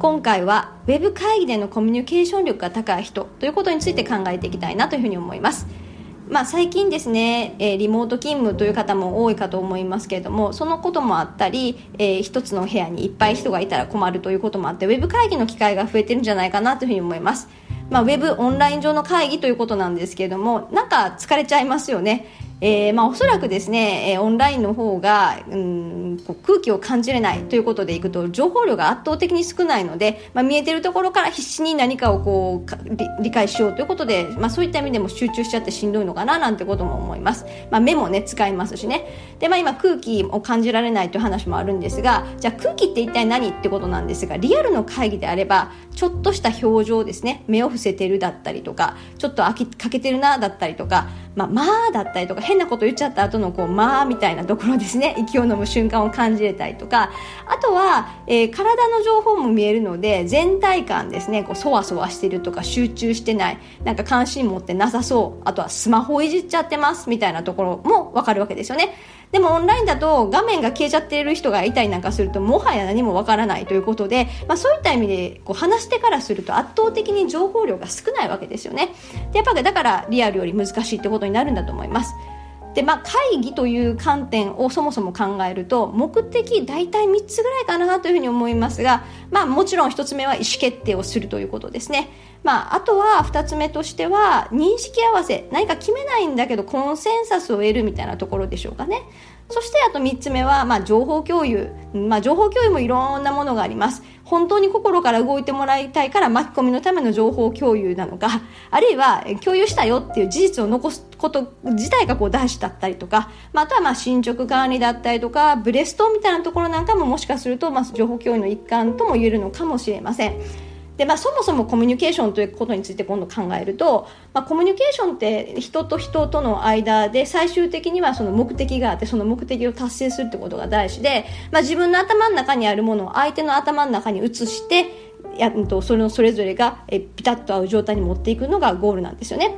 今回は Web 会議でのコミュニケーション力が高い人ということについて考えていきたいなというふうに思います。まあ、最近ですね、え、リモート勤務という方も多いかと思いますけれどもそのこともあったり、えー、一つの部屋にいっぱい人がいたら困るということもあってウェブ会議の機会が増えてるんじゃないかなというふうに思います。まあ、ウェブオンライン上の会議ということなんですけれどもなんか疲れちゃいますよね。えーまあ、おそらくですね、えー、オンラインの方が、うん、こう空気を感じれないということでいくと情報量が圧倒的に少ないので、まあ、見えてるところから必死に何かをこう理解しようということで、まあ、そういった意味でも集中しちゃってしんどいのかななんてことも思います、まあ、目もね使いますしね。で、まあ、今空気を感じられないという話もあるんですがじゃあ空気って一体何ってことなんですがリアルの会議であればちょっとした表情ですね。目を伏せてるだったりとかちょっとあきかけてるなだったりとかまあ、まあだったりとか変なこと言っちゃった後のこうまあみたいなところですね。息を飲む瞬間を感じれたりとか。あとは、えー、体の情報も見えるので全体感ですね。こうそわそわしてるとか集中してない。なんか関心持ってなさそう。あとはスマホいじっちゃってます。みたいなところもわかるわけですよね。でもオンラインだと画面が消えちゃっている人がいたりなんかするともはや何もわからないということで、まあ、そういった意味でこう話してからすると圧倒的に情報量が少ないわけですよね。でやっぱだからリアルより難しいってことになるんだと思います。でまあ、会議という観点をそもそも考えると目的大体3つぐらいかなというふうに思いますが、まあ、もちろん1つ目は意思決定をするということですね、まあ、あとは2つ目としては認識合わせ何か決めないんだけどコンセンサスを得るみたいなところでしょうかね。そしてあと3つ目は、まあ、情報共有、まあ、情報共有もいろんなものがあります。本当に心から動いてもらいたいから巻き込みのための情報共有なのか。あるいは共有したよっていう事実を残すこと自体がこう大事だったりとか、まあ、あとはまあ進捗管理だったりとかブレストみたいなところなんかももしかするとまあ情報共有の一環とも言えるのかもしれません。で、まあ、そもそもコミュニケーションということについて今度考えると、まあ、コミュニケーションって人と人との間で最終的にはその目的があってその目的を達成するってことが大事で、まあ、自分の頭の中にあるものを相手の頭の中に移してやとそれのそれぞれがえピタッと合う状態に持っていくのがゴールなんですよね。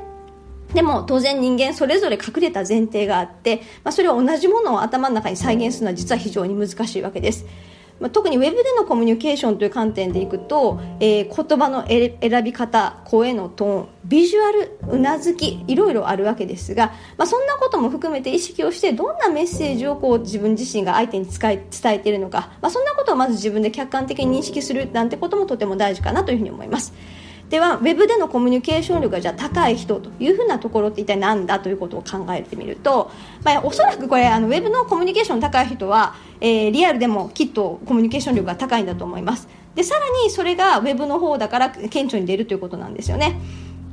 でも当然人間それぞれ隠れた前提があって、まあ、それを同じものを頭の中に再現するのは実は非常に難しいわけです。まあ、特にウェブでのコミュニケーションという観点でいくと、えー、言葉の選び方声のトーンビジュアルうなずきいろいろあるわけですが、まあ、そんなことも含めて意識をしてどんなメッセージをこう自分自身が相手に伝え伝えているのか、まあ、そんなことをまず自分で客観的に認識するなんてこともとても大事かなというふうに思います。ではウェブでのコミュニケーション力がじゃあ高い人というふうなところって一体何だということを考えてみると、まあ、おそらくこれあのウェブのコミュニケーション高い人は、えー、リアルでもきっとコミュニケーション力が高いんだと思います。でさらにそれがウェブの方だから顕著に出るということなんですよね。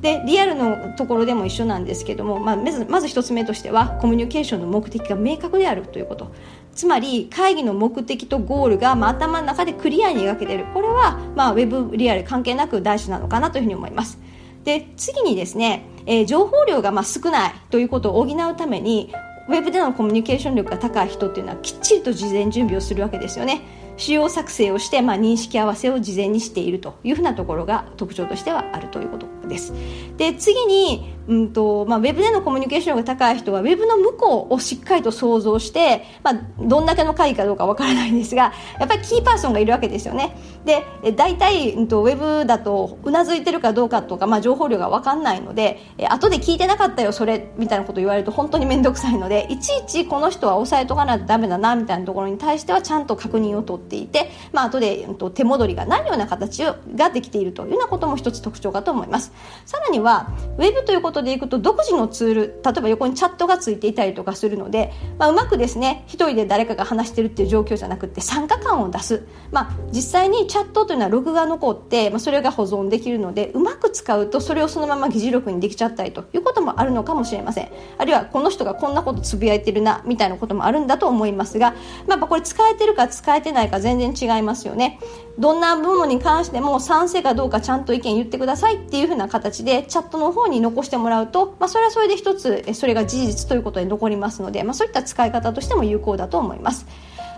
でリアルのところでも一緒なんですけども、まあ、まずまず1つ目としてはコミュニケーションの目的が明確であるということ。つまり会議の目的とゴールが、まあ、頭の中でクリアに描けている。これは、まあ、ウェブリアル関係なく大事なのかなというふうに思います。で次にですね、えー、情報量がまあ少ないということを補うためにウェブでのコミュニケーション力が高い人っていうのはきっちりと事前準備をするわけですよね。仕様作成をして、まあ、認識合わせを事前にしているというふうなところが特徴としてはあるということです。で次にうんとまあ、ウェブでのコミュニケーションが高い人はウェブの向こうをしっかりと想像して、まあ、どんだけの会議かどうかわからないんですがやっぱりキーパーソンがいるわけですよね。で大体、うんと、ウェブだとうなずいてるかどうかとか、まあ、情報量がわかんないのでえ後で聞いてなかったよそれみたいなこと言われると本当に面倒くさいのでいちいちこの人は押さえとかないとダメだなみたいなところに対してはちゃんと確認を取ってていて、まあ後で、うんと、手戻りがないような形ができているというようなことも一つ特徴かと思います。さらにはウェブということでいくと独自のツール例えば横にチャットがついていたりとかするので、まあ、うまくですね一人で誰かが話してるっていう状況じゃなくて参加感を出す、まあ、実際にチャットというのはログが残って、まあ、それが保存できるのでうまく使うとそれをそのまま議事録にできちゃったりということもあるのかもしれません。あるいはこの人がこんなことつぶやいてるなみたいなこともあるんだと思いますが、まあ、これ使えてるか使えてないか全然違いますよねどんなものに関しても賛成かどうかちゃんと意見言ってくださいっていうふうな形でチャットの方に残してもらうと、まあ、それはそれで一つそれが事実ということで残りますので、まあ、そういった使い方としても有効だと思います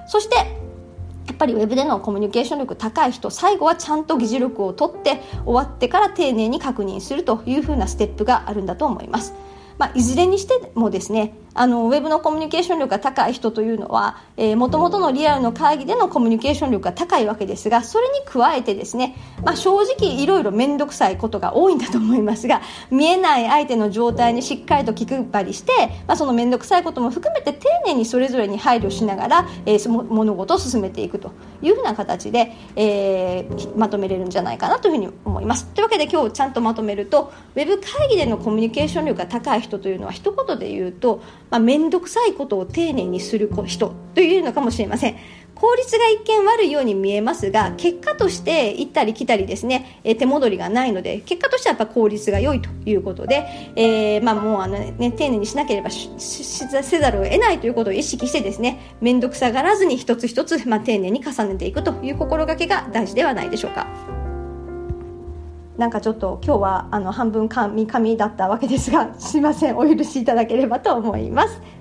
そしてやっぱりウェブでのコミュニケーション力高い人最後はちゃんと議事録を取って終わってから丁寧に確認するというふうなステップがあるんだと思います。まあ、いずれにしてもですねあのウェブのコミュニケーション力が高い人というのはもともとのリアルの会議でのコミュニケーション力が高いわけですがそれに加えてですね、まあ、正直いろいろ面倒くさいことが多いんだと思いますが見えない相手の状態にしっかりと気配りして、まあ、その面倒くさいことも含めて丁寧にそれぞれに配慮しながら、えー、物事を進めていくというふうな形で、えー、まとめれるんじゃないかなというふうに思います。というわけで今日ちゃんとまとめるとウェブ会議でのコミュニケーション力が高い人というのは一言で言うとまあ、面倒くさいことを丁寧にする人というのかもしれません。効率が一見悪いように見えますが結果として行ったり来たりですね、え手戻りがないので結果としてはやっぱ効率が良いということで、えー、まあ、もうあの、ね、丁寧にしなければせざるを得ないということを意識してですね面倒くさがらずに一つ一つ、まあ、丁寧に重ねていくという心がけが大事ではないでしょうか。なんかちょっと今日はあの半分神々だったわけですがすいませんお許しいただければと思います。